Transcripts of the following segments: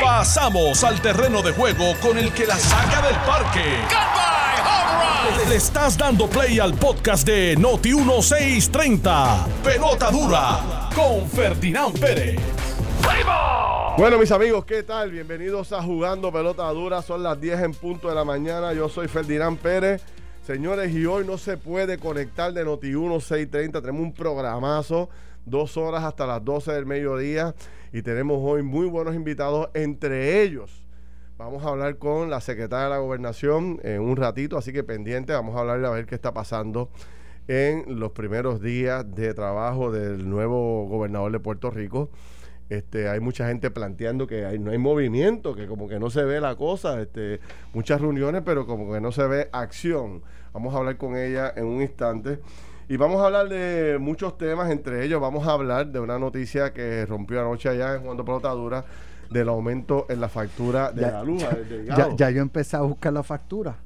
Pasamos al terreno de juego con el que la saca del parque. Le estás dando play al podcast de Noti 1630. Pelota dura con Ferdinand Pérez. Bueno, mis amigos, ¿qué tal? Bienvenidos a Jugando Pelota Dura. Son las 10 en punto de la mañana. Yo soy Ferdinand Pérez. Señores, y hoy no se puede conectar de Noti 1630. Tenemos un programazo, dos horas hasta las 12 del mediodía. Y tenemos hoy muy buenos invitados, entre ellos. Vamos a hablar con la secretaria de la gobernación en un ratito, así que pendiente, vamos a hablarle a ver qué está pasando en los primeros días de trabajo del nuevo gobernador de Puerto Rico. Este, hay mucha gente planteando que hay, no hay movimiento, que como que no se ve la cosa, este, muchas reuniones, pero como que no se ve acción. Vamos a hablar con ella en un instante. Y vamos a hablar de muchos temas, entre ellos vamos a hablar de una noticia que rompió anoche allá en Juan Pelota Dura, del aumento en la factura de la luz. Ya, ya, yo empecé a buscar la factura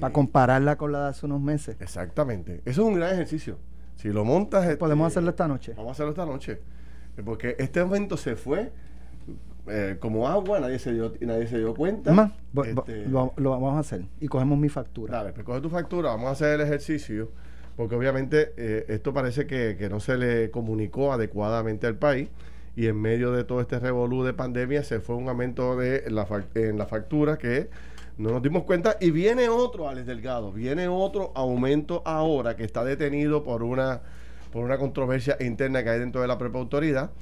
para compararla con la de hace unos meses. Exactamente. Eso es un gran ejercicio. Si lo montas... Este, Podemos hacerlo esta noche. Vamos a hacerlo esta noche. Porque este aumento se fue eh, como agua, nadie se dio, nadie se dio cuenta. Este, lo, vamos a hacer y cogemos mi factura. Dale, pues coge tu factura, vamos a hacer el ejercicio, porque obviamente eh, esto parece que, no se le comunicó adecuadamente al país y en medio de todo este revolú de pandemia se fue un aumento de la, en la factura que no nos dimos cuenta y viene otro, Alex Delgado, viene otro aumento ahora que está detenido por una por una controversia interna que hay dentro de la propia autoridad.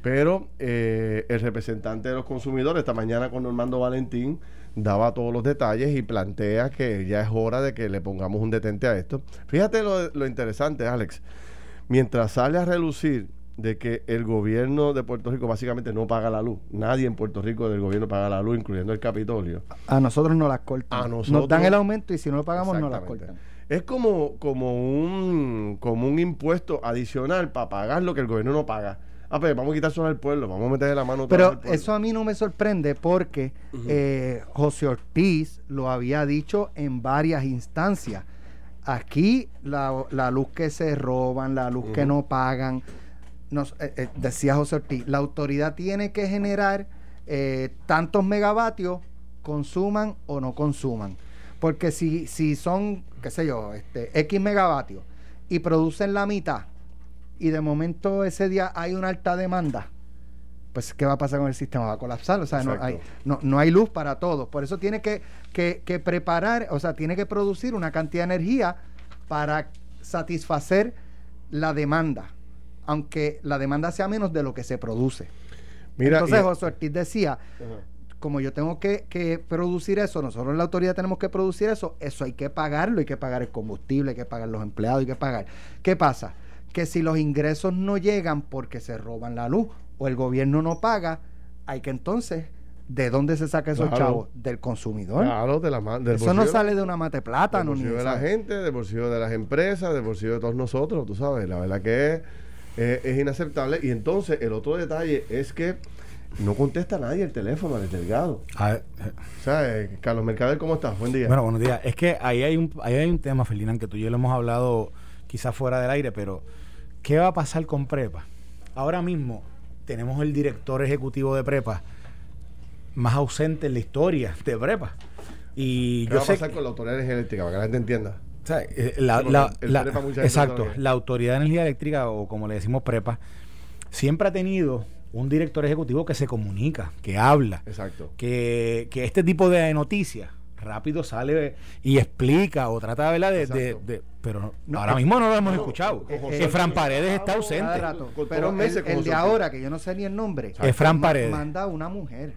Pero eh, el representante de los consumidores, esta mañana con Normando Valentín, daba todos los detalles y plantea que ya es hora de que le pongamos un detente a esto. Fíjate lo, lo interesante, Alex. Mientras sale a relucir de que el gobierno de Puerto Rico básicamente no paga la luz. Nadie en Puerto Rico del gobierno paga la luz, incluyendo el Capitolio. A nosotros no las cortan. A nosotros, nos dan el aumento y si no lo pagamos no las cortan es como, como, un, como un impuesto adicional para pagar lo que el gobierno no paga. Ah, pues vamos a quitar eso al pueblo, vamos a meterle la mano. Pero eso a mí no me sorprende porque eh, José Ortiz lo había dicho en varias instancias. Aquí la, la luz que se roban, la luz que no pagan, nos, eh, eh, decía José Ortiz, la autoridad tiene que generar tantos megavatios, consuman o no consuman. Porque si, si son, qué sé yo, este, X megavatios y producen la mitad y de momento ese día hay una alta demanda, pues ¿qué va a pasar con el sistema? Va a colapsar. O sea, no hay, no, hay luz para todos. Por eso tiene que, que, preparar, o sea, tiene que producir una cantidad de energía para satisfacer la demanda, aunque la demanda sea menos de lo que se produce. Mira, Entonces, José Ortiz decía, como yo tengo que, producir eso, nosotros en la autoridad tenemos que producir eso, eso hay que pagarlo, hay que pagar el combustible, hay que pagar los empleados, hay que pagar. ¿Qué pasa? Que si los ingresos no llegan porque se roban la luz o el gobierno no paga, hay que entonces ¿De dónde se saca esos chavos? Del consumidor. Claro, de la del Eso no sale de una mate plata, Del bolsillo de la gente, del bolsillo de las empresas, del bolsillo de todos nosotros, tú sabes. La verdad que es, es inaceptable. Y entonces, el otro detalle es que no contesta nadie el teléfono, al Delgado. Eh. o sea, eh, Carlos Mercader, ¿cómo estás? Buen día. Bueno, buenos días. Es que ahí hay un, ahí hay un tema, Ferdinand, que tú y yo lo hemos hablado quizás fuera del aire, pero ¿qué va a pasar con Prepa? Ahora mismo tenemos el director ejecutivo de Prepa más ausente en la historia de Prepa. Y ¿Qué va a pasar con la autoridad de energía eléctrica? Para que la gente entienda. O sea, la, exacto, la autoridad de energía eléctrica, o como le decimos Prepa, siempre ha tenido un director ejecutivo que se comunica, que habla. Exacto. Que, que este tipo de noticias rápido sale y explica o trata de, de, de, pero ahora mismo no lo hemos escuchado. que Fran Paredes está ausente. pero el, de ahora, que yo no sé ni el nombre, es Fran Paredes. Manda una mujer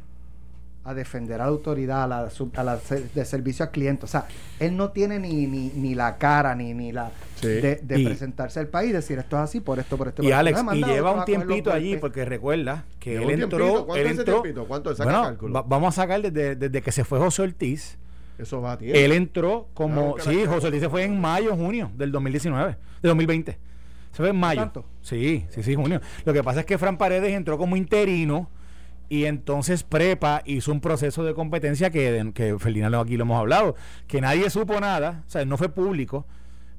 a defender a la autoridad, a la, a la de servicio al cliente. O sea, él no tiene ni, ni, ni la cara, ni, ni la de, presentarse al país y decir esto es así, por esto, por esto. Y Alex, y lleva un tiempito allí, porque recuerda que él entró. ¿Cuánto él entró, ¿Cuánto saca bueno, cálculo? vamos a sacar desde, desde, que se fue José Ortiz. Eso va a tiempo. Él entró como. sí, José Ortiz se fue en mayo, junio del 2019, de 2020. Se fue en mayo. Sí, sí, sí, junio. Lo que pasa es que Fran Paredes entró como interino y entonces Prepa hizo un proceso de competencia que, que Ferdinand aquí lo hemos hablado, que nadie supo nada, o sea, no fue público,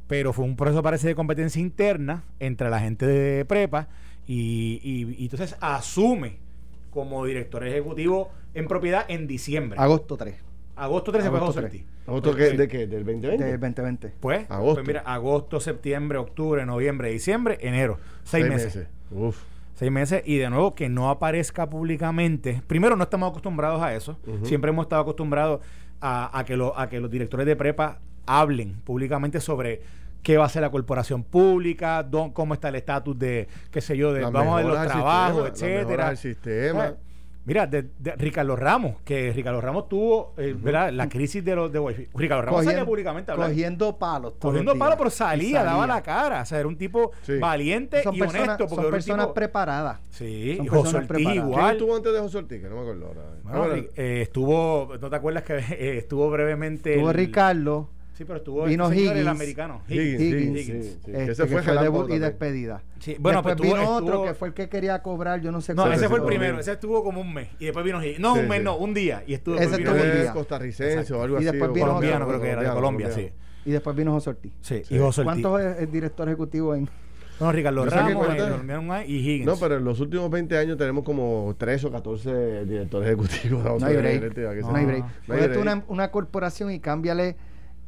pero fue un proceso parece de competencia interna entre la gente de Prepa y, y, entonces asume como director ejecutivo en propiedad en diciembre. Agosto 3. Agosto 13 fue José Ortiz. ¿Agosto qué, de qué? ¿Del 2020? Del 2020. Pues, agosto. pues mira, agosto, septiembre, octubre, noviembre, diciembre, enero. Seis, meses. Uf. Seis meses y de nuevo que no aparezca públicamente. Primero, no estamos acostumbrados a eso. Siempre hemos estado acostumbrados a, que a que los directores de prepa hablen públicamente sobre qué va a ser la corporación pública, cómo está el estatus de, qué sé yo, de vamos a ver los trabajos, etcétera. El sistema. Pues, Mira, de, Ricardo Ramos, que Ricardo Ramos tuvo eh, ¿verdad? la crisis de los de Wi-Fi. Ricardo Ramos salía públicamente Cogiendo palos. Cogiendo palos, pero salía, daba la cara. O sea, era un tipo valiente y honesto. Porque son personas preparadas. Sí, son José Ortiz igual. ¿Quién estuvo antes de José Ortiz? Que no me acuerdo ahora. eh, estuvo, ¿no te acuerdas que eh, estuvo brevemente? Estuvo Ricardo. Sí, pero estuvo vino este Higgins, el americano. Higgins. Higgins, este, ese fue, debut y despedida. bueno, después pues vino otro que fue el que quería cobrar, yo no sé No, ese fue el primero, ese estuvo como un mes y después vino Higgins. No, un mes, no, un día y estuvo ese estuvo un día. costarricense o algo así. Y después vino colombiano, creo que era de Colombia, sí. Y después vino José Ortiz. Sí, y José Ortiz. ¿Cuántos es el director ejecutivo en no, Ricardo Ramos, y Higgins. No, pero en los últimos 20 años tenemos como 13 o 14 directores ejecutivos. No hay break. No hay break. Una, una corporación y cámbiale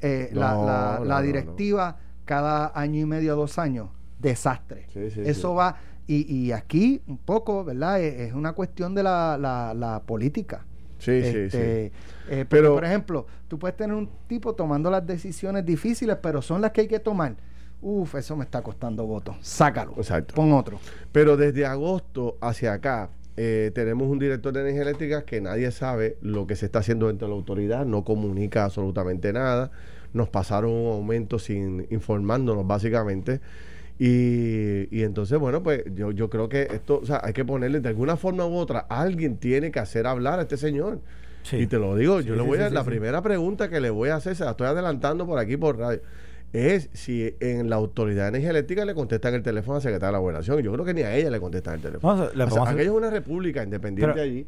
eh, la, la, directiva cada año y medio, dos años, desastre. Eso va, y, y, aquí un poco, ¿verdad? Es, una cuestión de la, la, política. Sí, sí, sí. Eh, pero, por ejemplo, tú puedes tener un tipo tomando las decisiones difíciles, pero son las que hay que tomar. Uf, eso me está costando votos. Sácalo. Exacto. Pon otro. Pero desde agosto hacia acá, eh, tenemos un director de energía eléctrica que nadie sabe lo que se está haciendo dentro de la autoridad, no comunica absolutamente nada. Nos pasaron un aumento sin informándonos básicamente. Y, y, entonces, bueno, pues yo, yo creo que esto, o sea, hay que ponerle de alguna forma u otra, alguien tiene que hacer hablar a este señor. Y te lo digo, yo le voy a, la primera pregunta que le voy a hacer, se la estoy adelantando por aquí por radio es si en la autoridad de energía eléctrica le contestan el teléfono al secretario de la gobernación. Yo creo que ni a ella le contestan el teléfono. aquella es una república independiente allí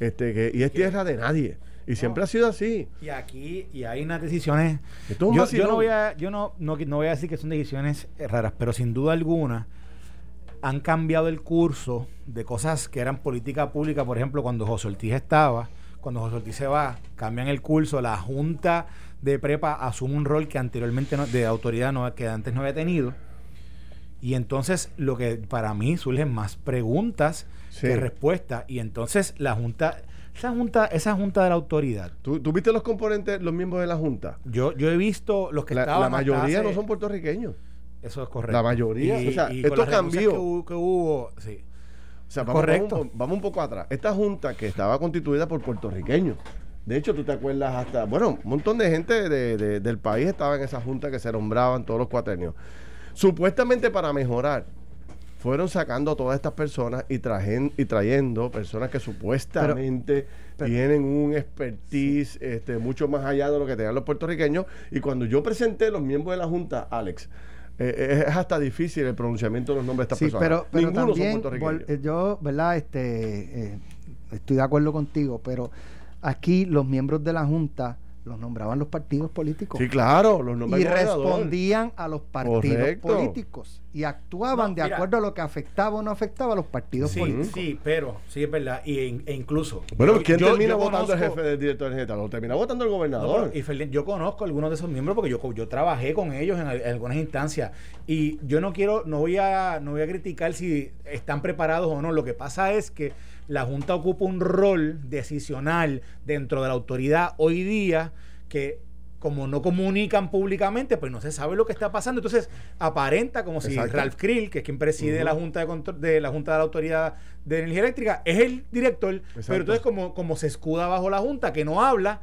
este, que, y es tierra de nadie. Y siempre ha sido así. Y aquí, y hay unas decisiones. Yo, yo, no voy a, yo no, no, no voy a decir que son decisiones raras, pero sin duda alguna han cambiado el curso de cosas que eran política pública. Por ejemplo, cuando José Ortiz estaba, cuando José Ortiz se va, cambian el curso, la Junta de prepa asume un rol que anteriormente de autoridad no, que antes no había tenido. Y entonces lo que para mí surgen más preguntas que respuestas. Y entonces la Junta, esa junta, esa junta de la autoridad. ¿Tú, viste los componentes, los miembros de la junta? Yo, yo he visto los que la, estaban. La mayoría no son puertorriqueños. Eso es correcto. La mayoría. o sea, esto cambió. Que hubo, sí. O sea, vamos, Correcto. vamos, un poco atrás. Esta junta que estaba constituida por puertorriqueños de hecho, tú te acuerdas hasta, bueno, un montón de gente de, del país estaba en esa junta que se nombraban todos los cuatrenios. Supuestamente para mejorar, fueron sacando a todas estas personas y, trajen, y trayendo personas que supuestamente tienen un expertise este, mucho más allá de lo que tenían los puertorriqueños. Y cuando yo presenté los miembros de la Junta, Alex, eh, eh, es hasta difícil el pronunciamiento de los nombres de estas personas. Pero, pero también, eh, yo, ¿verdad? Este, estoy de acuerdo contigo, pero Aquí los miembros de la Junta los nombraban los partidos políticos. Sí, claro, los nombraban. Y respondían a los partidos políticos. Y actuaban de acuerdo a lo que afectaba o no afectaba a los partidos políticos. Sí, pero, sí es verdad. Y, e incluso. Bueno, ¿quién termina votando el jefe del director general? Lo termina votando el gobernador. y yo conozco a algunos de esos miembros porque yo, yo trabajé con ellos en, algunas instancias. Y yo no quiero, no voy a, no voy a criticar si están preparados o no. Lo que pasa es que la Junta ocupa un rol decisional dentro de la autoridad hoy día que como no comunican públicamente, pues no se sabe lo que está pasando. Entonces, aparenta como si Ralph Krill, que es quien preside la Junta de Control, de la Junta de la Autoridad de Energía Eléctrica, es el director, pero entonces como, como se escuda bajo la Junta, que no habla,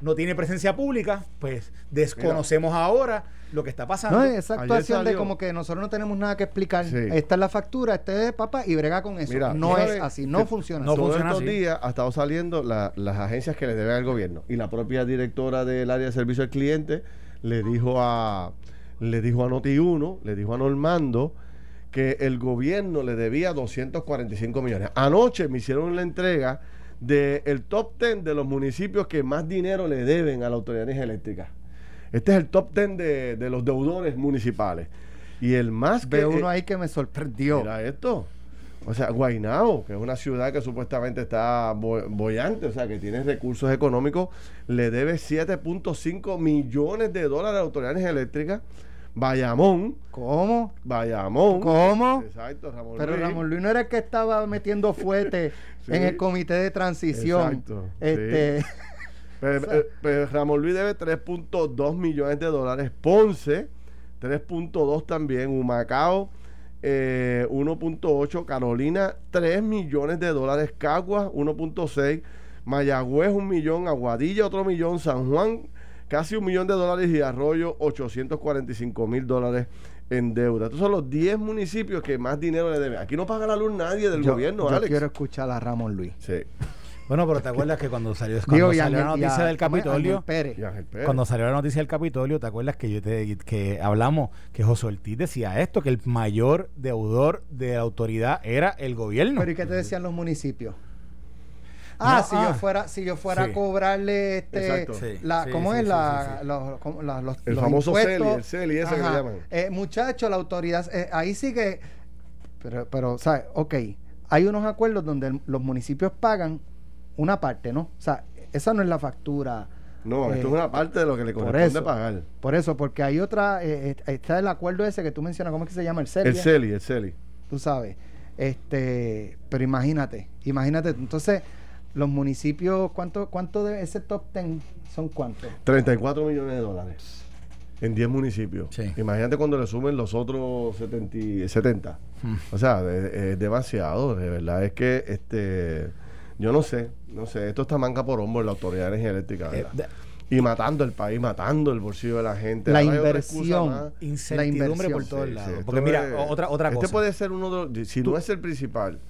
no tiene presencia pública, pues desconocemos ahora lo que está pasando. No, esa actuación de como que nosotros no tenemos nada que explicar. Esta es la factura, este es papá y brega con eso. no es así, no funciona no así. Todos estos días ha estado saliendo las agencias que le deben al gobierno y la propia directora del área de servicio al cliente le dijo a le dijo a Noti1, le dijo a Normando que el gobierno le debía 245 millones. Anoche me hicieron la entrega del top 10 de los municipios que más dinero le deben a la autoridad de energía eléctrica. Este es el top 10 de, los deudores municipales. Y el más que. Veo uno ahí que me sorprendió. Mira esto. O sea, Guaynao, que es una ciudad que supuestamente está bollante, o sea, que tiene recursos económicos, le debe 7.5 millones de dólares a autoridades eléctricas. Bayamón. ¿Cómo? Bayamón. ¿Cómo? Exacto, Ramón Pero Ramón Luis no era el que estaba metiendo fuerte en el comité de transición. Exacto. Este. Pero, Ramón Luis debe 3.2 millones de dólares. Ponce, 3.2 también. Humacao, 1.8. Eh, Carolina, 3 millones de dólares. Caguas, 1.6. Mayagüez, un millón. Aguadilla, otro millón. San Juan, casi un millón de dólares. Y Arroyo, 845 mil dólares en deuda. Estos son los 10 municipios que más dinero le deben. Aquí no paga la luz nadie del gobierno, yo quiero escuchar a Ramón Luis. Sí. Bueno, pero ¿te acuerdas que cuando salió, la noticia del Capitolio, cuando salió la noticia del Capitolio, ¿te acuerdas que yo te, que hablamos que José Ortiz decía esto, que el mayor deudor de la autoridad era el gobierno? Pero ¿y qué te decían los municipios? Ah, si yo ah. fuera, si yo fuera a cobrarle este, la, ¿cómo es la, los, los, el famoso CELI, el CELI ese que le llaman. Eh, muchacho, la autoridad, eh, ahí sí que, pero, pero, ¿sabes? Ok, hay unos acuerdos donde los municipios pagan una parte, ¿no? O sea, esa no es la factura. No, esto es una parte de lo que le corresponde pagar. Por eso, porque hay otra, eh, eh, está el acuerdo ese que tú mencionas, ¿cómo es que se llama? El CELI. El CELI, el CELI. Tú sabes. Este, pero imagínate, imagínate, entonces, los municipios, ¿cuánto, cuánto de ese top 10 son cuántos? 34 millones de dólares en 10 municipios. Imagínate cuando le sumen los otros 70. 70. Hmm. O sea, es demasiado, de verdad. Es que este yo no sé, no sé. Esto está manca por hombro en la Autoridad de Energía Eléctrica. Eh, y matando el país, matando el bolsillo de la gente. La inversión, la incertidumbre por todos lados. Porque mira, otra, otra este puede ser uno de los, si no es el principal,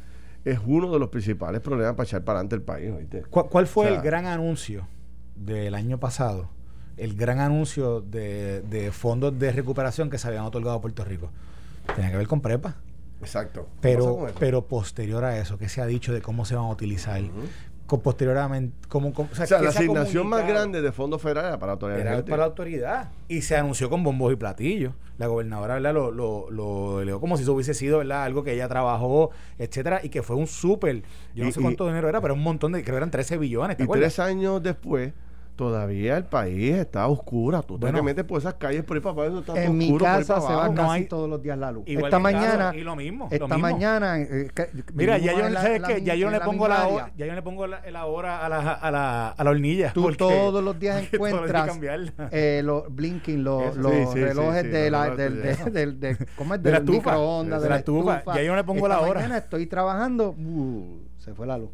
es uno de los principales problemas para echar para adelante el país. ¿Cuál, fue el gran anuncio del año pasado? El gran anuncio de, de fondos de recuperación que se habían otorgado a Puerto Rico. Tenía que ver con prepa. Exacto. Pero, pero posterior a eso, ¿qué se ha dicho de cómo se van a utilizar? Posteriormente como, o sea, la asignación más grande de fondos federales para la autoridad para la autoridad. Y se anunció con bombos y platillos. La gobernadora ¿verdad? Lo, lo, lo como si eso hubiese sido ¿verdad? algo que ella trabajó etcétera y que fue un súper. Yo no sé cuánto dinero era pero un montón de creo que eran 13 billones y tres años después todavía el país está oscura. Tú te metes por esas calles por ahí para eso está En mi casa se va casi todos los días la luz. esta mañana y lo mismo. Esta mañana eh, mira ya yo, ¿sabes que ya yo no le pongo la hora, ya yo le pongo la, hora a la, a la, a la hornilla. Tú todos los días encuentras eh, los blinking, los, los relojes de la del, del, del, ¿cómo es? del microondas, de la estufa. Ya yo no le pongo la hora. Mañana estoy trabajando. Se fue la luz.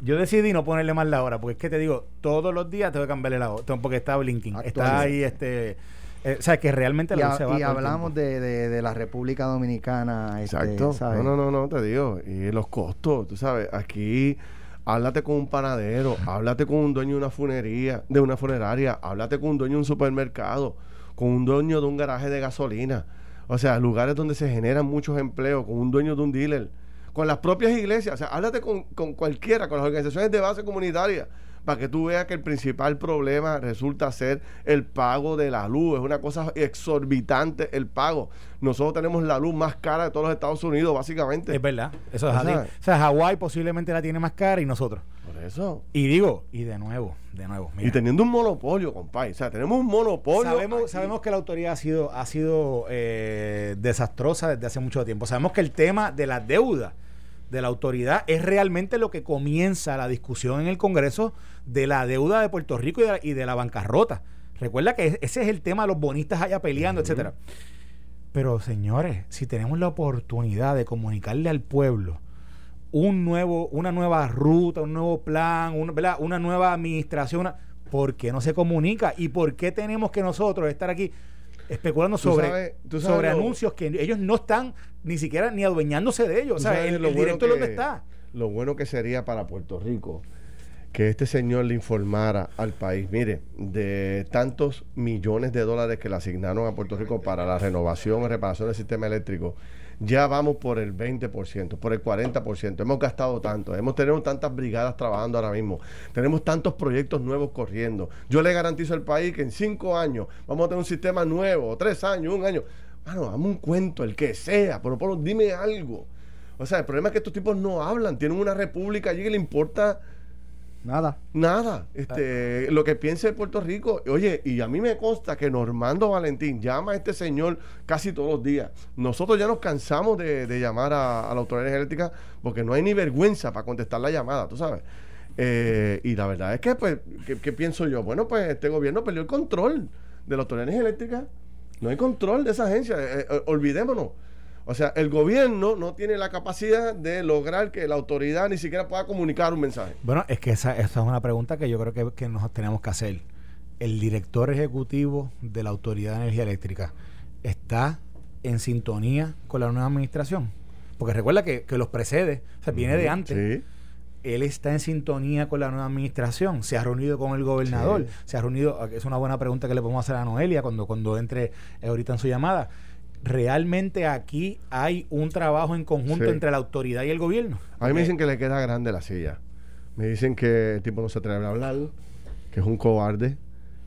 yo decidí no ponerle más la hora, porque es que te digo, todos los días tengo que cambiarle la hora, porque está blinking. Está ahí, este. Eh, o sea, que realmente la se va Y hablamos de, de, la República Dominicana. Este, Exacto. No, no, no, no, te digo. Y los costos, tú sabes, aquí háblate con un panadero, háblate con un dueño de una funería, de una funeraria, háblate con un dueño de un supermercado, con un dueño de un garaje de gasolina. O sea, lugares donde se generan muchos empleos, con un dueño de un dealer con las propias iglesias, o sea, háblate con, con cualquiera, con las organizaciones de base comunitaria, para que tú veas que el principal problema resulta ser el pago de la luz. Es una cosa exorbitante el pago. Nosotros tenemos la luz más cara de todos los Estados Unidos, básicamente. Es verdad, eso es así. O sea, Hawái posiblemente la tiene más cara y nosotros. Por eso. Y digo, y de nuevo, de nuevo. Y teniendo un monopolio, compadre. O sea, tenemos un monopolio. Sabemos, sabemos que la autoridad ha sido, ha sido eh, desastrosa desde hace mucho tiempo. Sabemos que el tema de la deuda de la autoridad es realmente lo que comienza la discusión en el Congreso de la deuda de Puerto Rico y de la, bancarrota. Recuerda que ese es el tema de los bonistas allá peleando, etcétera. Pero señores, si tenemos la oportunidad de comunicarle al pueblo un nuevo, una nueva ruta, un nuevo plan, una nueva administración, ¿por qué no se comunica? ¿Y por qué tenemos que nosotros estar aquí especulando sobre, sobre anuncios que ellos no están ni siquiera ni adueñándose de ellos. O sea, el, directo es donde está. Lo bueno que sería para Puerto Rico que este señor le informara al país, mire, de tantos millones de dólares que le asignaron a Puerto Rico para la renovación y reparación del sistema eléctrico, ya vamos por el 20%, por el 40%. Hemos gastado tanto, hemos tenido tantas brigadas trabajando ahora mismo, tenemos tantos proyectos nuevos corriendo. Yo le garantizo al país que en cinco años vamos a tener un sistema nuevo, tres años, un año. Bueno, dame un cuento, el que sea, pero por dime algo. O sea, el problema es que estos tipos no hablan, tienen una república allí que le importa Nada. Nada. Este, lo que piense Puerto Rico. Oye, y a mí me consta que Normando Valentín llama a este señor casi todos los días. Nosotros ya nos cansamos de, llamar a, la autoridad energética porque no hay ni vergüenza para contestar la llamada, tú sabes. Eh, y la verdad es que, pues, ¿qué, pienso yo? Bueno, pues este gobierno perdió el control de la autoridad energética. No hay control de esa agencia. Eh, eh, olvidémonos. O sea, el gobierno no tiene la capacidad de lograr que la autoridad ni siquiera pueda comunicar un mensaje. Bueno, es que esa, esa es una pregunta que yo creo que, que nos tenemos que hacer. El director ejecutivo de la Autoridad de Energía Eléctrica está en sintonía con la nueva administración. Porque recuerda que, los precede, o sea, viene de antes. Sí. Él está en sintonía con la nueva administración, se ha reunido con el gobernador, se ha reunido, es una buena pregunta que le podemos hacer a Noelia cuando, cuando entre ahorita en su llamada realmente aquí hay un trabajo en conjunto entre la autoridad y el gobierno. A mí me dicen que le queda grande la silla. Me dicen que el tipo no se atreve a hablar, que es un cobarde,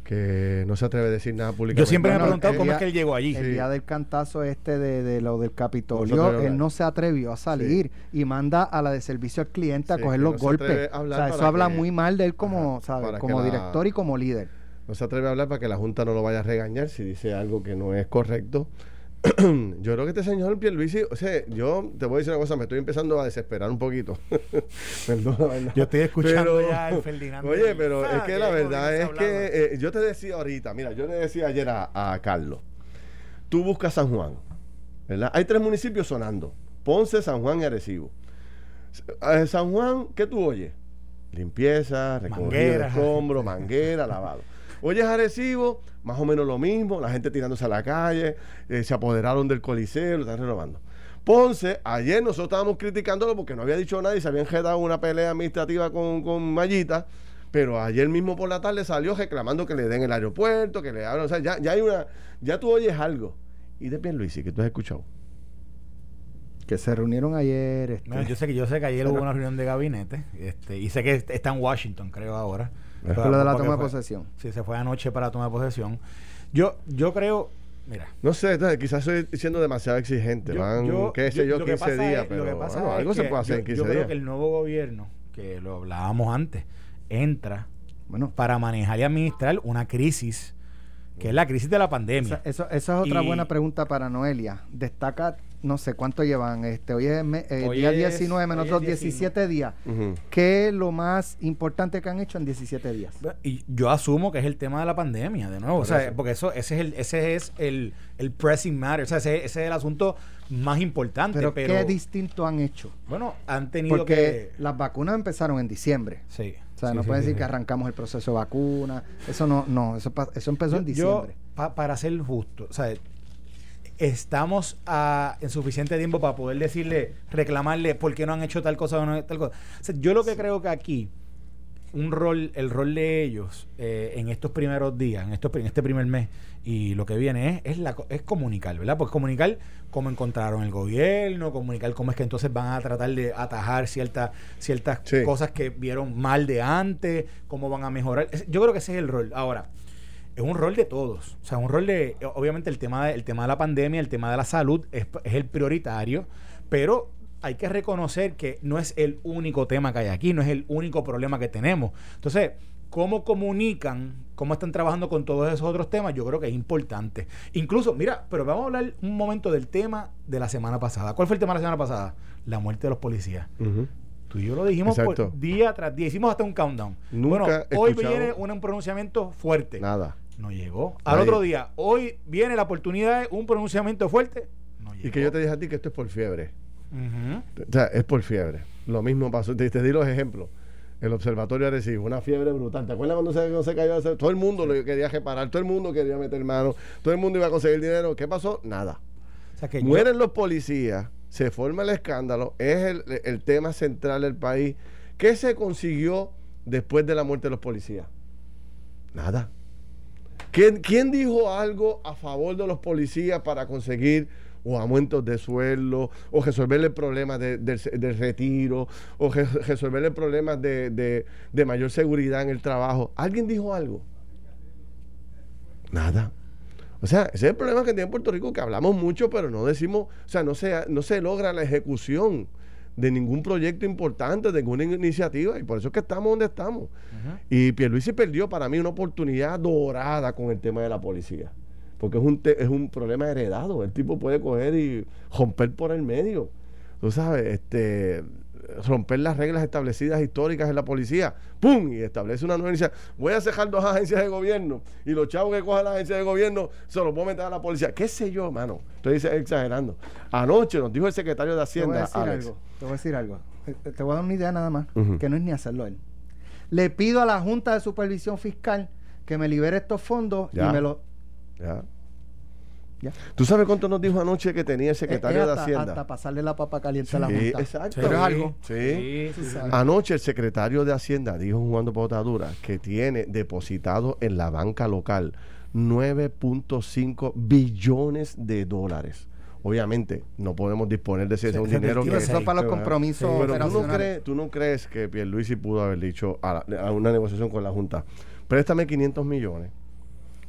que no se atreve a decir nada públicamente. Yo siempre me he preguntado cómo es que él llegó allí. El día del cantazo este de, lo del Capitolio, él no se atrevió a salir y manda a la de servicio al cliente a coger los golpes. O sea, eso habla muy mal de él como, como director y como líder. No se atreve a hablar para que la Junta no lo vaya a regañar si dice algo que no es correcto. yo creo que este señor Pierluisi, o sea, yo te voy a decir una cosa, me estoy empezando a desesperar un poquito. Perdón, Yo estoy escuchando ya el Ferdinando. Oye, pero es que la verdad es que eh, yo te decía ahorita, mira, yo le decía ayer a, Carlos, tú buscas San Juan, ¿verdad? Hay tres municipios sonando, Ponce, San Juan y Arecibo. Eh, San Juan, ¿qué tú oyes? Limpieza, recogido de escombros, manguera, lavado. Oyes Arecibo, más o menos lo mismo, la gente tirándose a la calle, eh, se apoderaron del coliseo, lo están renovando. Ponce, ayer nosotros estábamos criticándolo porque no había dicho nada y se habían generado una pelea administrativa con, con Mayita, pero ayer mismo por la tarde salió reclamando que le den el aeropuerto, que le abran, o sea, ya, ya hay una, ya tú oyes algo. Y de Pierluisi, que tú has escuchado. Que se reunieron ayer. Este, yo sé que yo sé que ayer hubo una reunión de gabinete, este, y sé que está en Washington, creo ahora. Es lo de la toma de posesión. Sí, se fue anoche para la toma de posesión. Yo, yo creo, mira. No sé, quizás estoy siendo demasiado exigente. Van, qué sé yo, 15 días, pero algo se puede hacer en 15 días. Yo creo que el nuevo gobierno, que lo hablábamos antes, entra bueno, para manejar y administrar una crisis que es la crisis de la pandemia. Esa, eso, es otra buena pregunta para Noelia. Destaca no sé cuánto llevan, este, hoy es eh, día 19 menos 2, 17 días. ¿Qué es lo más importante que han hecho en 17 días? Y yo asumo que es el tema de la pandemia, de nuevo, o sea, porque eso, ese es el, ese es el, el pressing matter, o sea, ese, es el asunto más importante. Pero, ¿qué distinto han hecho? Bueno, han tenido Porque las vacunas empezaron en diciembre. Sí. O sea, no pueden decir que arrancamos el proceso de vacuna. Eso no, no, eso, eso empezó en diciembre. Yo, para ser justo, o sea, estamos en suficiente tiempo para poder decirle, reclamarle por qué no han hecho tal cosa o no tal cosa. yo lo que creo que aquí un rol, el rol de ellos eh, en estos primeros días, en, estos, en este primer mes y lo que viene es, es, la, es comunicar, ¿verdad? Pues comunicar cómo encontraron el gobierno, comunicar cómo es que entonces van a tratar de atajar ciertas ciertas cosas que vieron mal de antes, cómo van a mejorar. Yo creo que ese es el rol. Ahora, es un rol de todos. O sea, un rol de, obviamente el tema de, tema de la pandemia, el tema de la salud es, el prioritario, pero hay que reconocer que no es el único tema que hay aquí, no es el único problema que tenemos. Entonces, cómo comunican, cómo están trabajando con todos esos otros temas, yo creo que es importante. Incluso, mira, pero vamos a hablar un momento del tema de la semana pasada. ¿Cuál fue el tema de la semana pasada? La muerte de los policías. Tú y yo lo dijimos por día tras día, hicimos hasta un countdown. bueno, hoy viene un pronunciamiento fuerte. Nada. No llegó. Al otro día, hoy viene la oportunidad de un pronunciamiento fuerte. No llegó. Y que yo te dije a ti que esto es por fiebre. O sea, es por fiebre. Lo mismo pasó. Te, di los ejemplos. El observatorio recibido una fiebre brutal. ¿Te acuerdas cuando se, se cayó? Todo el mundo lo quería reparar, todo el mundo quería meter mano, todo el mundo iba a conseguir dinero. ¿Qué pasó? Nada. Mueren los policías, se forma el escándalo, es el, el tema central del país. ¿Qué se consiguió después de la muerte de los policías? Nada. ¿Quién, dijo algo a favor de los policías para conseguir o aumentos de sueldo, o resolver el problema del retiro, o resolver el problema de, mayor seguridad en el trabajo. ¿Alguien dijo algo? Nada. O sea, ese es el problema que tiene Puerto Rico, que hablamos mucho, pero no decimos, o sea, no se, no se logra la ejecución de ningún proyecto importante, de ninguna iniciativa, y por eso es que estamos donde estamos. Y Pierluisi perdió para mí una oportunidad dorada con el tema de la policía, porque es un, es un problema heredado, el tipo puede coger y romper por el medio. Tú sabes, este romper las reglas establecidas históricas en la policía, ¡pum! Y establece una nueva iniciativa. Voy a cejar dos agencias de gobierno y los chavos que cojan las agencias de gobierno se los voy a meter a la policía. ¿Qué sé yo, mano? Estoy exagerando. Anoche nos dijo el secretario de Hacienda. Te voy a decir algo. Te voy a decir algo. Te voy a dar una idea nada más, que no es ni hacerlo él. Le pido a la Junta de Supervisión Fiscal que me libere estos fondos y me lo. Ya. ¿Tú sabes cuánto nos dijo anoche que tenía el secretario de Hacienda? Hasta pasarle la papa caliente a la Junta. Exacto. Pero es algo. Sí. Anoche el secretario de Hacienda dijo jugando Potadura que tiene depositado en la banca local 9.5 billones de dólares. Obviamente, no podemos disponer de ese dinero que eso para los compromisos. pero tú no, crees, tú no crees que Pierluisi pudo haber dicho a, a una negociación con la Junta, préstame 500 millones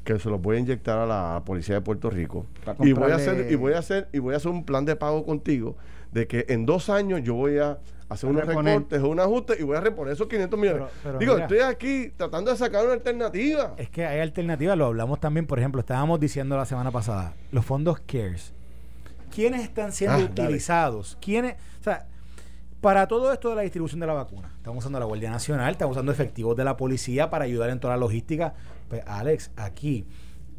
que se los voy a inyectar a la policía de Puerto Rico y voy a hacer y voy a hacer y voy a hacer un plan de pago contigo de que en dos años yo voy a hacer unos recortes o un ajuste y voy a reponer esos 500 millones. Digo, estoy aquí tratando de sacar una alternativa. Es que hay alternativas, lo hablamos también, por ejemplo, estábamos diciendo la semana pasada, los fondos CARES. ¿Quiénes están siendo ah, utilizados? ¿Quiénes? O sea, para todo esto de la distribución de la vacuna, estamos usando la Guardia Nacional, estamos usando efectivos de la policía para ayudar en toda la logística pues, Alex, aquí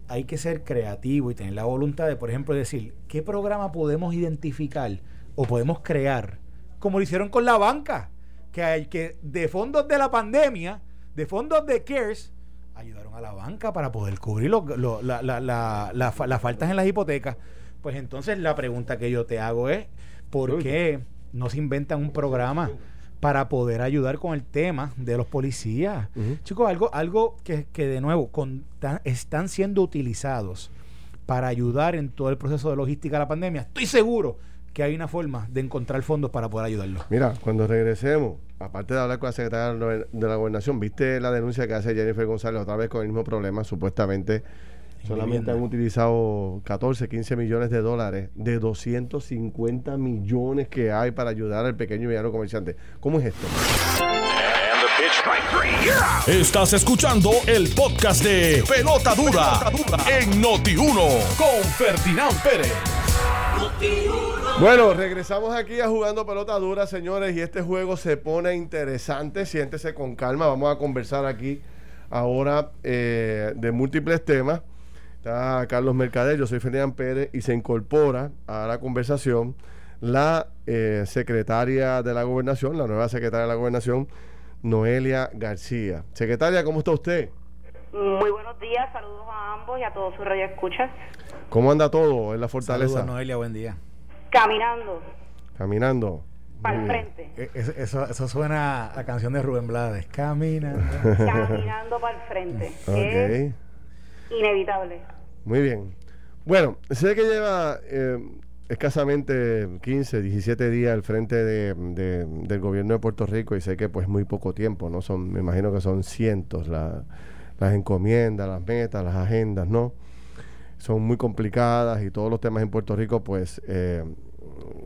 hay que ser creativo y tener la voluntad de, por ejemplo, decir, ¿qué programa podemos identificar o podemos crear? Como lo hicieron con la banca, que hay que de fondos de la pandemia, de fondos de CARES, ayudaron a la banca para poder cubrir las faltas en las hipotecas. Pues entonces la pregunta que yo te hago es, ¿por qué no se inventan un programa? Para poder ayudar con el tema de los policías. Chicos, algo, algo que, que de nuevo con, están siendo utilizados para ayudar en todo el proceso de logística de la pandemia. Estoy seguro que hay una forma de encontrar fondos para poder ayudarlos. Mira, cuando regresemos, aparte de hablar con la secretaria de la gobernación, ¿viste la denuncia que hace Jennifer González otra vez con el mismo problema? Supuestamente Solamente han utilizado 14, 15 millones de dólares de 250 millones que hay para ayudar al pequeño y mediano comerciante. ¿Cómo es esto? Estás escuchando el podcast de Pelota Dura, en Noti1 con Ferdinand Pérez. Bueno, regresamos aquí a jugando pelota dura, señores, y este juego se pone interesante. Siéntese con calma, vamos a conversar aquí ahora eh, de múltiples temas. Está Carlos Mercader, yo soy Ferdinand Pérez y se incorpora a la conversación la eh, secretaria de la gobernación, la nueva secretaria de la gobernación, Noelia García. Secretaria, ¿cómo está usted? Muy buenos días, saludos a ambos y a todos sus radioescuchas. ¿Cómo anda todo en la fortaleza? Saludos, Noelia, buen día. Caminando. Caminando. Para el frente. E, eso, eso suena a la canción de Rubén Blades. Caminando. Caminando para el frente. Ok. inevitable. Muy bien. Bueno, sé que lleva eh, escasamente 15, 17 días al frente de, del gobierno de Puerto Rico y sé que pues muy poco tiempo, ¿no? Son, me imagino que son cientos las encomiendas, las metas, las agendas, ¿no? Son muy complicadas y todos los temas en Puerto Rico pues eh,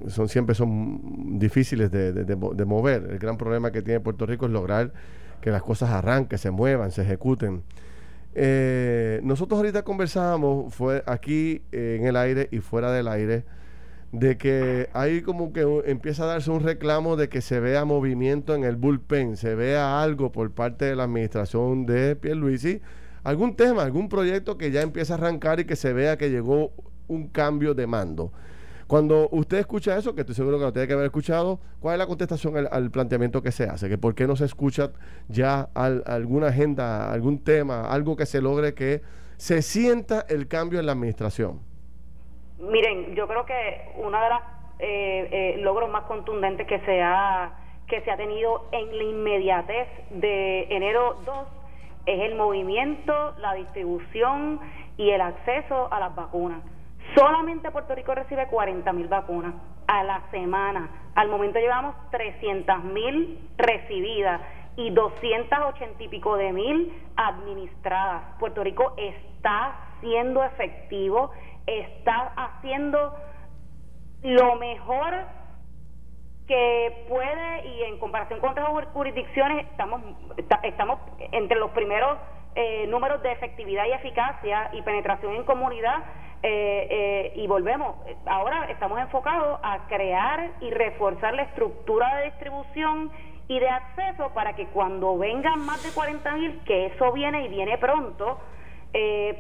son siempre son difíciles de, de mover. El gran problema que tiene Puerto Rico es lograr que las cosas arranquen, se muevan, se ejecuten. Eh, nosotros ahorita conversábamos, aquí eh, en el aire y fuera del aire, de que hay como que empieza a darse un reclamo de que se vea movimiento en el bullpen, se vea algo por parte de la administración de Pierluisi, algún tema, algún proyecto que ya empieza a arrancar y que se vea que llegó un cambio de mando. Cuando usted escucha eso, que estoy seguro que lo tiene que haber escuchado, ¿cuál es la contestación al, planteamiento que se hace? ¿Que ¿Por qué no se escucha ya alguna agenda, algún tema, algo que se logre que se sienta el cambio en la administración? Miren, yo creo que uno de los eh, eh, logros más contundentes que se ha que se ha tenido en la inmediatez de enero 2 es el movimiento, la distribución y el acceso a las vacunas. Solamente Puerto Rico recibe 40 mil vacunas a la semana. Al momento llevamos 300 mil recibidas y 280 y pico de mil administradas. Puerto Rico está siendo efectivo, está haciendo lo mejor que puede y en comparación con otras jurisdicciones estamos estamos entre los primeros eh, números de efectividad y eficacia y penetración en comunidad eh, eh, y volvemos. Ahora estamos enfocados a crear y reforzar la estructura de distribución y de acceso para que cuando vengan más de 40 mil que eso viene y viene pronto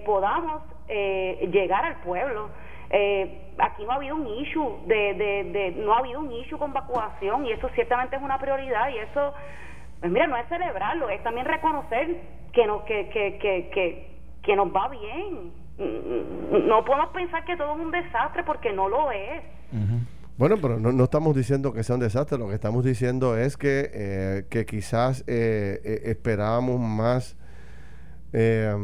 podamos llegar al pueblo. Eh, aquí no ha habido un issue de, de, no ha habido un issue con vacunación y eso ciertamente es una prioridad y eso pues mira no es celebrarlo es también reconocer que nos que, que, que, que, nos va bien no podemos pensar que todo es un desastre porque no lo es. Bueno, pero no, no, estamos diciendo que sea un desastre, lo que estamos diciendo es que, eh, que quizás eh, eh esperábamos más eh,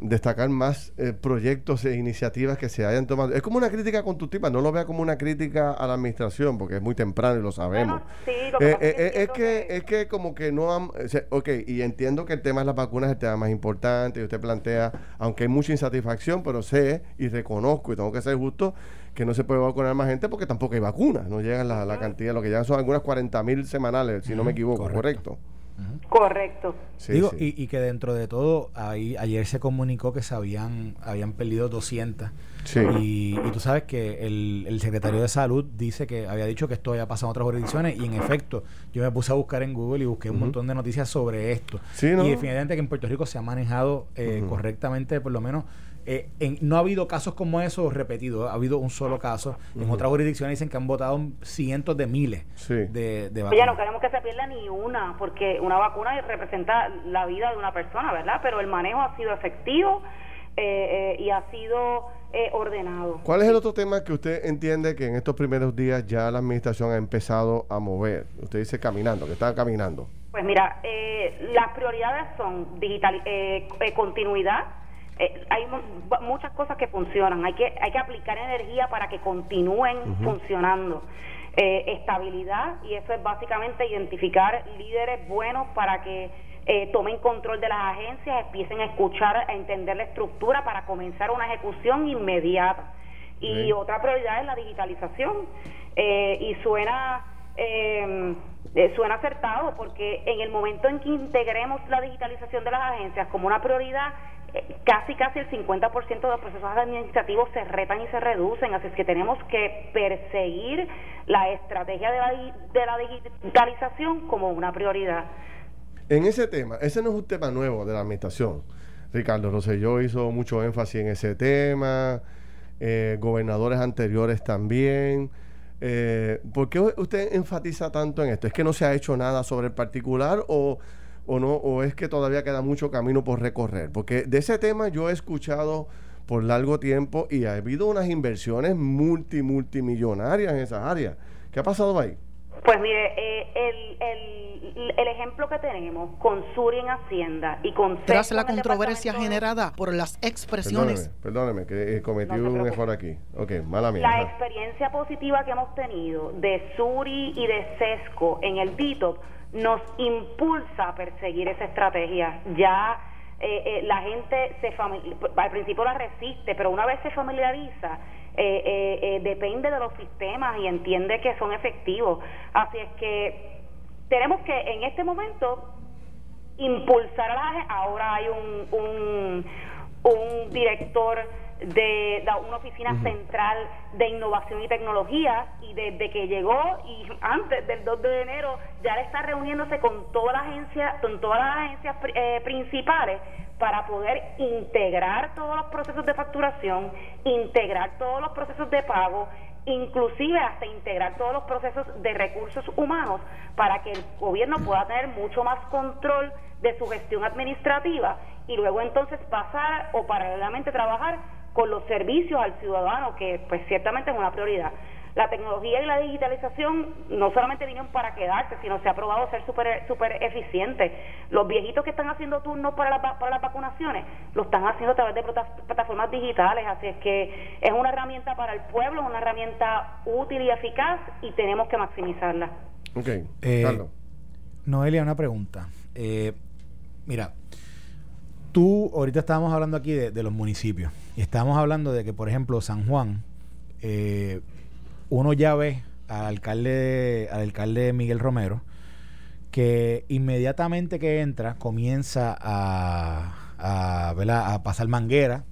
destacar más eh, proyectos e iniciativas que se hayan tomado. Es como una crítica constructiva, no lo vea como una crítica a la administración, porque es muy temprano y lo sabemos. Eh, es que, es que como que no han... ok, y entiendo que el tema de las vacunas es el tema más importante y usted plantea, aunque hay mucha insatisfacción, pero sé y reconozco y tengo que ser justo que no se puede vacunar más gente porque tampoco hay vacunas, no llegan la, la cantidad, lo que llegan son algunas 40 mil semanales, si no me equivoco, correcto. Correcto. Digo, y, que dentro de todo, ahí, ayer se comunicó que se habían, habían perdido 200. Y, tú sabes que el, secretario de salud dice que había dicho que esto había pasado en otras jurisdicciones y en efecto, yo me puse a buscar en Google y busqué un montón de noticias sobre esto. Y definitivamente que en Puerto Rico se ha manejado eh, correctamente, por lo menos eh, no ha habido casos como esos repetidos, ha habido un solo caso. En otras jurisdicciones dicen que han votado cientos de miles de, de, vacunas. no queremos que se pierda ni una, porque una vacuna representa la vida de una persona, ¿verdad? Pero el manejo ha sido efectivo eh, eh, y ha sido ordenado. ¿Cuál es el otro tema que usted entiende que en estos primeros días ya la administración ha empezado a mover? Usted dice caminando, que están caminando. Pues mira, las prioridades son digital, continuidad eh, hay muchas cosas que funcionan. Hay que, hay que aplicar energía para que continúen funcionando. Eh, estabilidad, y eso es básicamente identificar líderes buenos para que eh, tomen control de las agencias, empiecen a escuchar, a entender la estructura para comenzar una ejecución inmediata. Y otra prioridad es la digitalización. y suena. suena acertado porque en el momento en que integremos la digitalización de las agencias como una prioridad, casi casi el 50% de los procesos administrativos se retan y se reducen, así es que tenemos que perseguir la estrategia de la, digitalización como una prioridad. En ese tema, ese no es un tema nuevo de la administración. Ricardo Rosselló hizo mucho énfasis en ese tema, eh, gobernadores anteriores también. Eh, ¿Por qué usted enfatiza tanto en esto? ¿Es que no se ha hecho nada sobre el particular o o no o es que todavía queda mucho camino por recorrer? Porque de ese tema yo he escuchado por largo tiempo y ha habido unas inversiones multi multimillonarias en esas áreas. ¿Qué ha pasado ahí? Pues mire, eh, el, el, el, ejemplo que tenemos con Suri en Hacienda y con... Tras la controversia generada por las expresiones... Perdóneme, que cometí un error aquí. Ok, mala mía. La experiencia positiva que hemos tenido de Suri y de Sesco en el DITOP nos impulsa a perseguir esa estrategia. Ya eh, eh, la gente se al principio la resiste, pero una vez se familiariza, eh, depende de los sistemas y entiende que son efectivos. Así es que tenemos que en este momento impulsar a la Ahora hay un, un, un director de, una oficina central de innovación y tecnología y desde que llegó y antes del 2 de enero ya está reuniéndose con todas las agencias con todas las agencias eh, principales para poder integrar todos los procesos de facturación, integrar todos los procesos de pago, inclusive hasta integrar todos los procesos de recursos humanos para que el gobierno pueda tener mucho más control de su gestión administrativa y luego entonces pasar o paralelamente trabajar con los servicios al ciudadano, que pues ciertamente es una prioridad. La tecnología y la digitalización no solamente vinieron para quedarse, sino se ha probado ser súper super eficiente. Los viejitos que están haciendo turnos para, para las vacunaciones lo están haciendo a través de plataformas digitales, así es que es una herramienta para el pueblo, una herramienta útil y eficaz y tenemos que maximizarla. Ok, eh, Carlos. Noelia, una pregunta. Eh, mira, tú, ahorita estábamos hablando aquí de, los municipios y estábamos hablando de que, por ejemplo, San Juan, eh, uno ya ve al alcalde, al alcalde Miguel Romero, que inmediatamente que entra comienza a, a, a pasar manguera,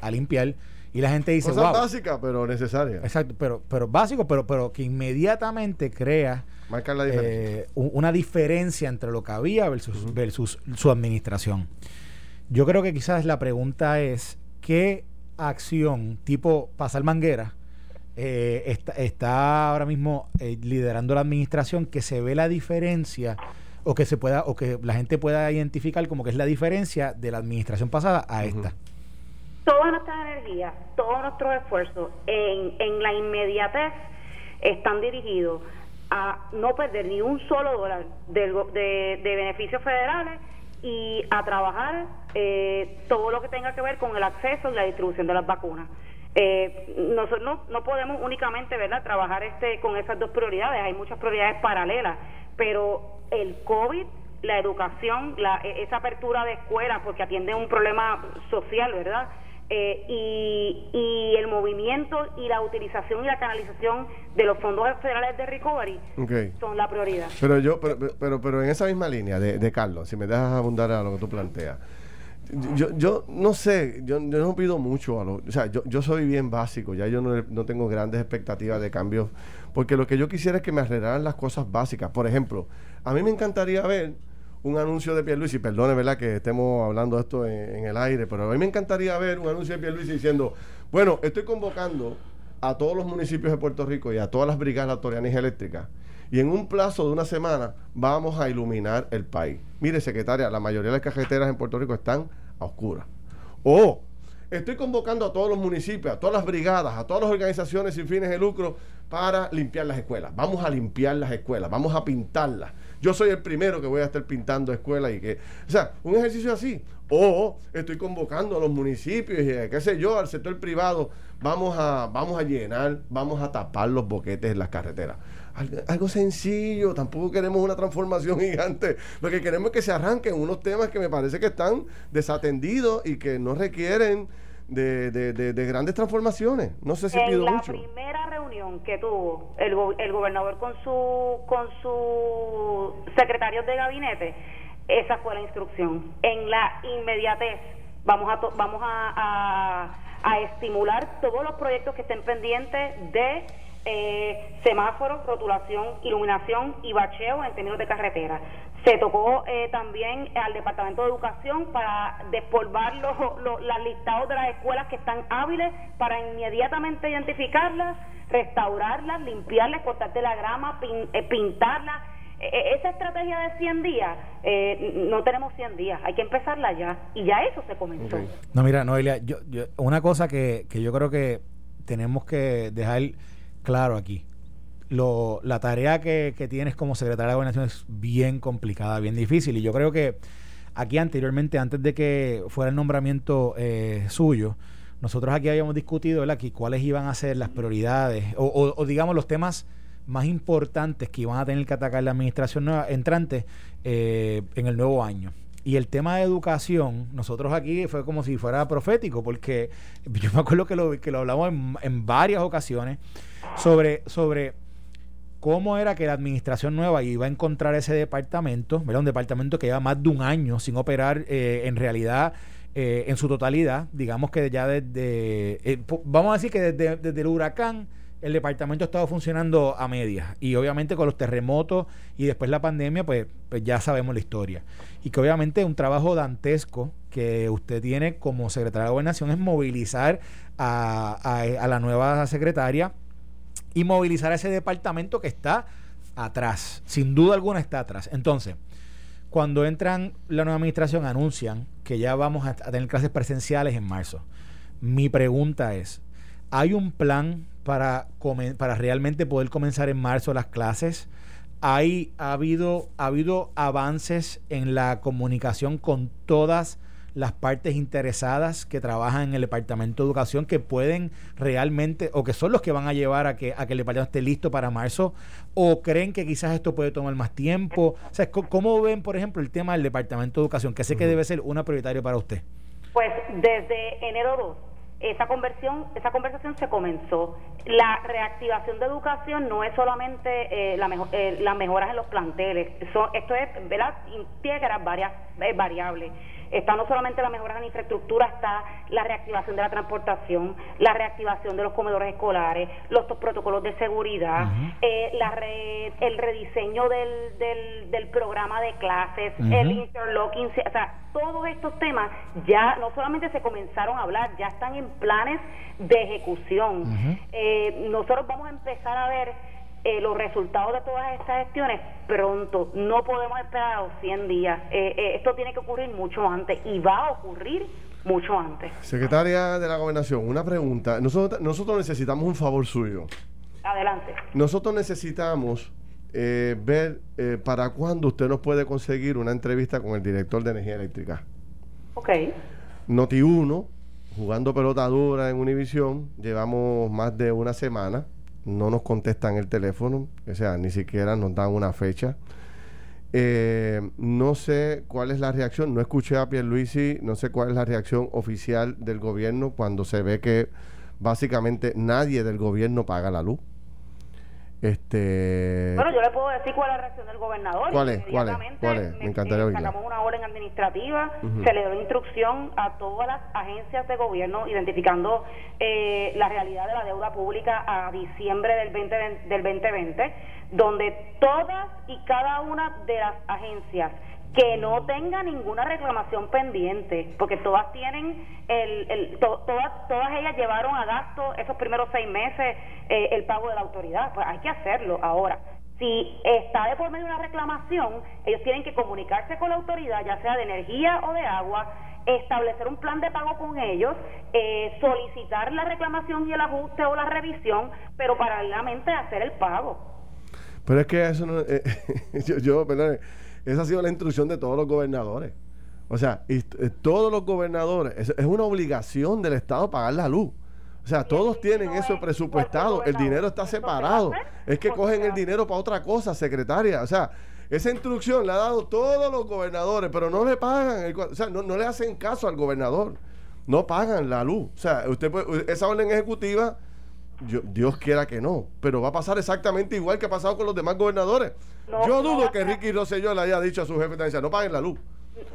a limpiar. Y la gente dice, Cosa básica, pero necesaria. Exacto, pero, pero básico, pero, pero que inmediatamente crea eh, una diferencia entre lo que había versus, versus su administración. Yo creo que quizás la pregunta es, ¿qué acción tipo pasar manguera eh, está, ahora mismo eh, liderando la administración que se ve la diferencia o que se pueda o que la gente pueda identificar como que es la diferencia de la administración pasada a esta. Toda nuestra energía, todos nuestros esfuerzos en, en la inmediatez están dirigidos a no perder ni un solo dólar de, de, de beneficios federales y a trabajar eh, todo lo que tenga que ver con el acceso y la distribución de las vacunas. Eh, nosotros no, no, podemos únicamente verdad trabajar este con esas dos prioridades, hay muchas prioridades paralelas, pero el COVID, la educación, la, e, esa apertura de escuelas, porque atiende un problema social, ¿verdad? Eh, y, y, el movimiento y la utilización y la canalización de los fondos federales de recovery son la prioridad. Pero yo, pero, pero, pero en esa misma línea de, de Carlos, si me dejas abundar a lo que tú planteas, yo, yo no sé, yo, no pido mucho a lo, o sea, yo, yo soy bien básico, ya yo no, no tengo grandes expectativas de cambios, porque lo que yo quisiera es que me arreglaran las cosas básicas. Por ejemplo, a mí me encantaría ver un anuncio de Pierluisi, perdone, ¿verdad? Que estemos hablando de esto en, el aire, pero a mí me encantaría ver un anuncio de Pierluisi diciendo, bueno, estoy convocando a todos los municipios de Puerto Rico y a todas las brigadas autorianas eléctricas y en un plazo de una semana vamos a iluminar el país. Mire, secretaria, la mayoría de las carreteras en Puerto Rico están a oscuras. O estoy convocando a todos los municipios, a todas las brigadas, a todas las organizaciones sin fines de lucro para limpiar las escuelas. Vamos a limpiar las escuelas, vamos a pintarlas yo soy el primero que voy a estar pintando escuelas y que, o sea, un ejercicio así. O estoy convocando a los municipios y qué sé yo, al sector privado, vamos a, vamos a llenar, vamos a tapar los boquetes en las carreteras. Algo, sencillo, tampoco queremos una transformación gigante. Lo que queremos es que se arranquen unos temas que me parece que están desatendidos y que no requieren de, de, de, grandes transformaciones. No sé si en pido la primera reunión que tuvo el, el gobernador con su con sus secretarios de gabinete, esa fue la instrucción. En la inmediatez vamos a vamos a, a, estimular todos los proyectos que estén pendientes de eh, semáforos, rotulación, iluminación y bacheo en términos de carretera. Se tocó eh, también al Departamento de Educación para despolvar los, los, listados de las escuelas que están hábiles para inmediatamente identificarlas, restaurarlas, limpiarlas, cortarte la grama, eh, pintarlas. E, e, esa estrategia de 100 días, eh, no tenemos 100 días, hay que empezarla ya. Y ya eso se comenzó. No, mira, Noelia, yo, una cosa que, que yo creo que tenemos que dejar claro aquí lo, la tarea que, tienes como secretaria de gobernación es bien complicada, bien difícil. Y yo creo que aquí anteriormente, antes de que fuera el nombramiento eh, suyo, nosotros aquí habíamos discutido aquí cuáles iban a ser las prioridades o, digamos los temas más importantes que iban a tener que atacar la administración nueva, entrante eh, en el nuevo año. Y el tema de educación, nosotros aquí fue como si fuera profético, porque yo me acuerdo que lo, que lo hablamos en, varias ocasiones sobre, sobre cómo era que la administración nueva iba a encontrar ese departamento, ¿verdad? un departamento que lleva más de un año sin operar eh, en realidad eh, en su totalidad, digamos que ya desde, eh, vamos a decir que desde, el huracán el departamento ha estado funcionando a medias y obviamente con los terremotos y después la pandemia pues, pues ya sabemos la historia y que obviamente un trabajo dantesco que usted tiene como secretaria de gobernación es movilizar a, a la nueva secretaria y movilizar ese departamento que está atrás. Sin duda alguna está atrás. Entonces, cuando entran la nueva administración, anuncian que ya vamos a, tener clases presenciales en marzo. Mi pregunta es, ¿hay un plan para, para realmente poder comenzar en marzo las clases? ¿Hay, ha, habido, ¿Ha habido avances en la comunicación con todas las partes interesadas que trabajan en el Departamento de Educación que pueden realmente o que son los que van a llevar a que, a que el departamento esté listo para marzo o creen que quizás esto puede tomar más tiempo? O sea, ¿cómo ven, por ejemplo, el tema del Departamento de Educación, que sé que debe ser una prioritaria para usted? Pues desde enero 2 esa conversión, esa conversación se comenzó. La reactivación de educación no es solamente eh, la mejor, eh, las mejoras en los planteles, esto es, ¿verdad? integra varias eh, variables. Está no solamente la mejora en la infraestructura, está la reactivación de la transportación, la reactivación de los comedores escolares, los protocolos de seguridad, eh, la el rediseño del, del, del, programa de clases, el interlocking, o sea, todos estos temas ya no solamente se comenzaron a hablar, ya están en planes de ejecución. eh, nosotros vamos a empezar a ver eh, los resultados de todas estas gestiones pronto. No podemos esperar a los 100 días. Eh, eh, esto tiene que ocurrir mucho antes y va a ocurrir mucho antes. Secretaria de la Gobernación, una pregunta. Nosotros, nosotros necesitamos un favor suyo. Adelante. Nosotros necesitamos ver para cuándo usted nos puede conseguir una entrevista con el director de energía eléctrica. Ok. Noti 1, jugando pelota dura en Univisión, llevamos más de una semana no nos contestan el teléfono, o sea, ni siquiera nos dan una fecha. Eh, no sé cuál es la reacción, no escuché a Pierluisi, no sé cuál es la reacción oficial del gobierno cuando se ve que básicamente nadie del gobierno paga la luz. Este... Bueno, yo le puedo decir cuál es la reacción del gobernador. ¿Cuál es? ¿Cuál es? Me, encantaría eh, Sacamos una orden administrativa, se le dio instrucción a todas las agencias de gobierno identificando eh, la realidad de la deuda pública a diciembre del, 20, del 2020, donde todas y cada una de las agencias que no tenga ninguna reclamación pendiente, porque todas tienen, el, el todas, todas ellas llevaron a gasto esos primeros seis meses eh, el pago de la autoridad, pues hay que hacerlo ahora. Si está de por medio una reclamación, ellos tienen que comunicarse con la autoridad, ya sea de energía o de agua, establecer un plan de pago con ellos, eh, solicitar la reclamación y el ajuste o la revisión, pero paralelamente hacer el pago. Pero es que eso no... Eh, yo, yo perdón, esa ha sido la instrucción de todos los gobernadores. O sea, y, eh, todos los gobernadores, es, una obligación del Estado pagar la luz. O sea, todos tienen eso presupuestado, el dinero está separado. Es que cogen el dinero para otra cosa, secretaria. O sea, esa instrucción la ha dado todos los gobernadores, pero no le pagan, o sea, no, le hacen caso al gobernador. No pagan la luz. O sea, usted esa orden ejecutiva, Dios quiera que no, pero va a pasar exactamente igual que ha pasado con los demás gobernadores. Yo dudo que Ricky Rosselló le haya dicho a su jefe de no paguen la luz.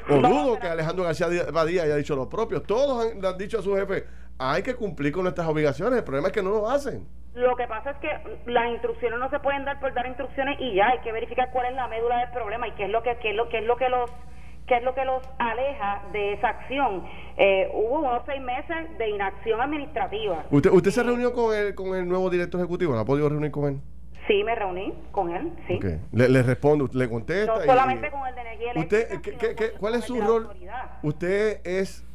O dudo que Alejandro García Badía haya dicho lo propio. Todos han, han dicho a su jefe, hay que cumplir con nuestras obligaciones. El problema es que no lo hacen. Lo que pasa es que las instrucciones no se pueden dar por dar instrucciones y ya hay que verificar cuál es la médula del problema y qué es lo que qué es lo qué es lo que los qué es lo que los aleja de esa acción. Eh, hubo unos seis meses de inacción administrativa. ¿Usted, usted se reunió con el, con el nuevo director ejecutivo? ¿No ha podido reunir con él? Sí, me reuní con él, sí. Le, le responde, le contesta. No solamente con el de energía eléctrica. Usted, ¿qué, qué, ¿Cuál es su rol? ¿Usted es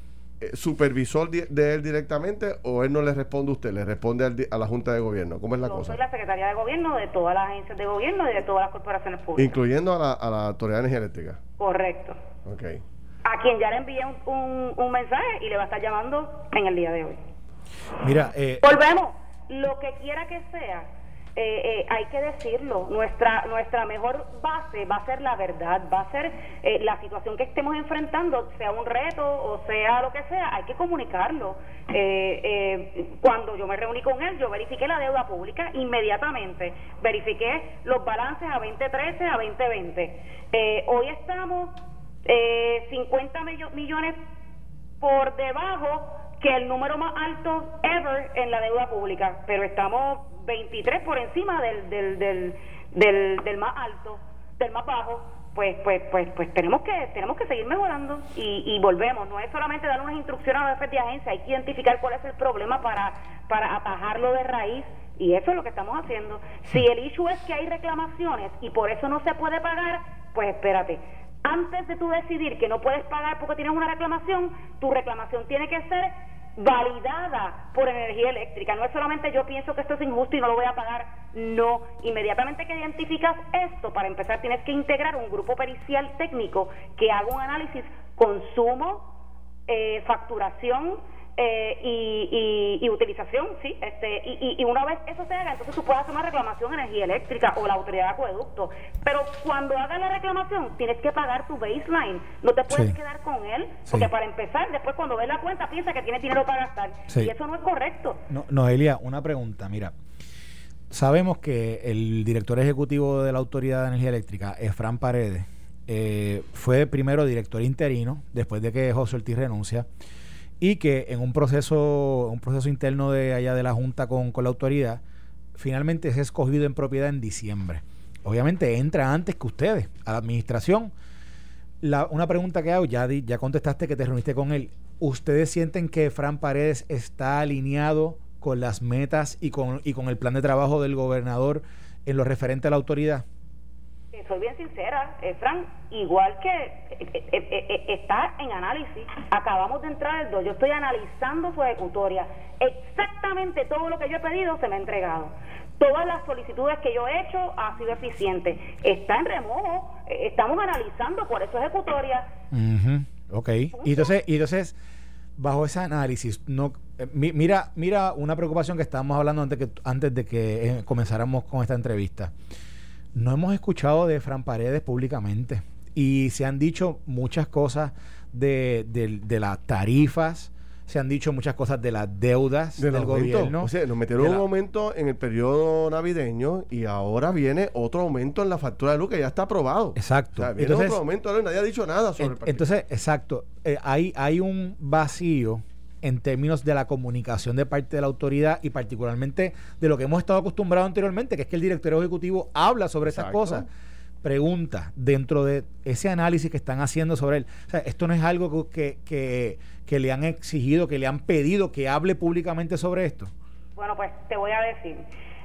eh, supervisor de, él directamente o él no le responde a usted, le responde a la Junta de Gobierno? ¿Cómo es la cosa? Yo soy la secretaria de Gobierno de todas las agencias de gobierno y de todas las corporaciones públicas. Incluyendo a la, a la Autoridad de Energía Eléctrica. Correcto. Ok. A quien ya le envié un, un, mensaje y le va a estar llamando en el día de hoy. Mira, eh, volvemos. Lo que quiera que sea, eh, eh, hay que decirlo, nuestra, nuestra mejor base va a ser la verdad, va a ser eh, la situación que estemos enfrentando, sea un reto o sea lo que sea, hay que comunicarlo. cuando yo me reuní con él, yo verifiqué la deuda pública inmediatamente, verifiqué los balances a 2013, a 2020. hoy estamos 50 millones por debajo que el número más alto ever en la deuda pública, pero estamos 23 por encima del, del, del, del, del más alto, del más bajo, pues pues pues pues tenemos que tenemos que seguir mejorando y, y volvemos. No es solamente dar unas instrucciones a los jefes de agencia hay que identificar cuál es el problema para para atajarlo de raíz. Y eso es lo que estamos haciendo. Si el issue es que hay reclamaciones y por eso no se puede pagar pues espérate antes de tú decidir que no puedes pagar porque tienes una reclamación tu reclamación tiene que ser validada por energía eléctrica. No es solamente yo pienso que esto es injusto y no lo voy a pagar. No, inmediatamente que identificas esto, para empezar tienes que integrar un grupo pericial técnico que haga un análisis consumo, eh, facturación, eh, y, y, utilización, sí, este, y, y, una vez eso se haga, entonces tú puedes hacer una reclamación energía eléctrica o la autoridad de acueducto. Pero cuando hagas la reclamación, tienes que pagar tu baseline, no te puedes quedar con él, porque para empezar, después cuando ves la cuenta, piensa que tienes dinero para gastar, y eso no es correcto. No, Noelia, una pregunta, mira. Sabemos que el director ejecutivo de la Autoridad de Energía Eléctrica, Efran Paredes, eh, fue primero director interino, después de que José Ortiz renuncia y que en un proceso, un proceso interno de allá de la Junta con, la autoridad, finalmente es escogido en propiedad en diciembre. Obviamente entra antes que ustedes a la administración. La, una pregunta que hago, ya, ya contestaste que te reuniste con él. ¿Ustedes sienten que Fran Paredes está alineado con las metas y con, y con el plan de trabajo del gobernador en lo referente a la autoridad? Soy bien sincera, eh, Fran, igual que eh, eh, está en análisis, acabamos de entrar el 2, yo estoy analizando su ejecutoria, exactamente todo lo que yo he pedido se me ha entregado. Todas las solicitudes que yo he hecho ha sido eficiente. Está en remojo, estamos analizando por eso ejecutoria. Ok, y entonces, y entonces, bajo ese análisis, no mira, mira una preocupación que estábamos hablando antes, que, antes de que comenzáramos con esta entrevista no hemos escuchado de Fran Paredes públicamente y se han dicho muchas cosas de, las tarifas, se han dicho muchas cosas de las deudas del gobierno. O sea, nos metieron un aumento en el periodo navideño y ahora viene otro aumento en la factura de luz que ya está aprobado. Exacto. viene entonces, otro aumento, nadie ha dicho nada sobre el Entonces, exacto, eh, hay, hay un vacío en términos de la comunicación de parte de la autoridad y particularmente de lo que hemos estado acostumbrados anteriormente, que es que el director ejecutivo habla sobre esas cosas. Pregunta, dentro de ese análisis que están haciendo sobre él, o sea, esto no es algo que, que, que le han exigido, que le han pedido que hable públicamente sobre esto. Bueno, pues te voy a decir.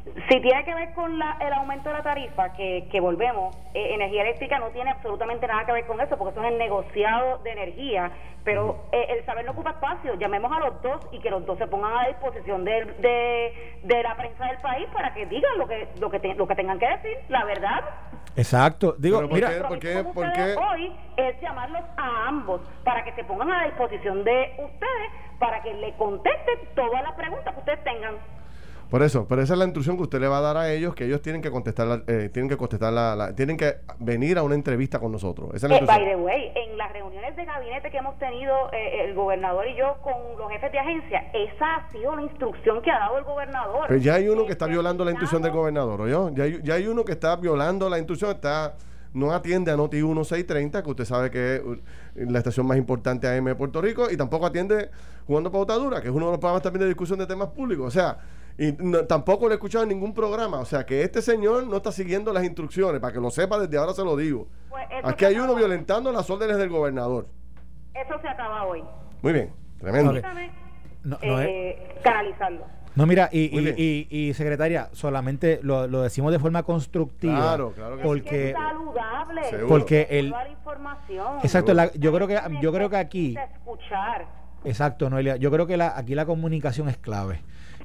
Si tiene que ver con la, el aumento de la tarifa, que, que volvemos, eh, energía eléctrica no tiene absolutamente nada que ver con eso, porque eso es el negociado de energía, pero eh, el saber no ocupa espacio. Llamemos a los dos y que los dos se pongan a disposición de, de, la prensa del país para que digan lo que lo que, lo que tengan que decir, la verdad. Exacto. Digo, mira, ¿por qué, ¿por qué? hoy es llamarlos a ambos para que se pongan a disposición de ustedes para que le contesten todas las preguntas que ustedes tengan. Por eso, pero esa es la instrucción que usted le va a dar a ellos, que ellos tienen que contestar, eh, tienen que contestar la, tienen que venir a una entrevista con nosotros. Esa es la eh, by the way, en las reuniones de gabinete que hemos tenido eh, el gobernador y yo con los jefes de agencia, esa ha sido la instrucción que ha dado el gobernador. Pero ya hay uno que está violando la instrucción del gobernador, ¿oyó? Ya hay, ya hay uno que está violando la instrucción, está no atiende a Noti 1630, que usted sabe que es la estación más importante AM de Puerto Rico, y tampoco atiende Jugando Pautadura, que es uno de los programas también de discusión de temas públicos. O sea, y tampoco lo he escuchado en ningún programa. O sea, que este señor no está siguiendo las instrucciones. Para que lo sepa, desde ahora se lo digo. Pues Aquí hay uno violentando las órdenes del gobernador. Eso se acaba hoy. Muy bien, tremendo. No, eh, canalizando. No, mira, y, y, y, secretaria, solamente lo, lo, decimos de forma constructiva. Claro, claro que porque, es saludable. Porque el. Exacto, yo creo que yo creo que aquí. Escuchar. Exacto, Noelia. Yo creo que la, aquí la comunicación es clave.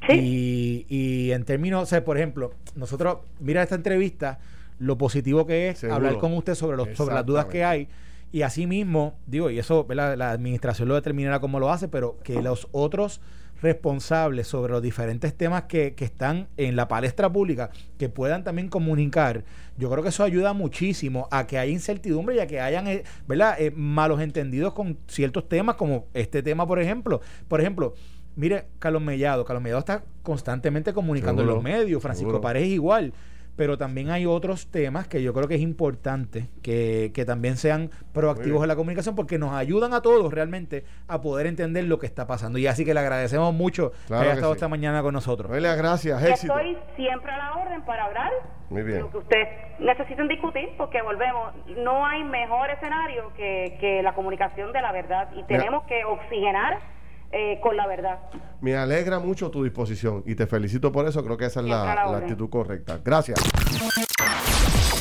Y, y en términos, o sea, por ejemplo, nosotros, mira esta entrevista, lo positivo que es hablar con usted sobre, los, sobre las dudas que hay. Y así mismo, digo, y eso la administración lo determinará cómo lo hace, pero que los otros responsables sobre los diferentes temas que, que, están en la palestra pública, que puedan también comunicar, yo creo que eso ayuda muchísimo a que haya incertidumbre y a que hayan eh, ¿verdad? Eh, malos entendidos con ciertos temas, como este tema, por ejemplo. Por ejemplo, Mire, Carlos Mellado, Carlos Mellado está constantemente comunicando en los medios, Francisco Paredes igual, pero también hay otros temas que yo creo que es importante que, que también sean proactivos en la comunicación porque nos ayudan a todos realmente a poder entender lo que está pasando. Y así que le agradecemos mucho que haya estado esta mañana con nosotros. gracias, éxito. Estoy siempre a la orden para hablar Muy bien. lo que ustedes necesiten discutir porque volvemos, no hay mejor escenario que, que la comunicación de la verdad y tenemos que oxigenar eh, con la verdad. Me alegra mucho tu disposición y te felicito por eso. Creo que esa es la, actitud correcta. Gracias.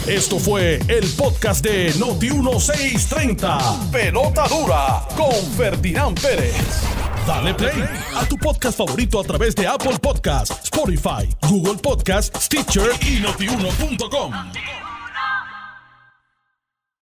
Esto fue el podcast de Noti1630. Pelota dura con Ferdinand Pérez. Dale play a tu podcast favorito a través de Apple Podcasts, Spotify, Google Podcasts, Stitcher y notiuno.com.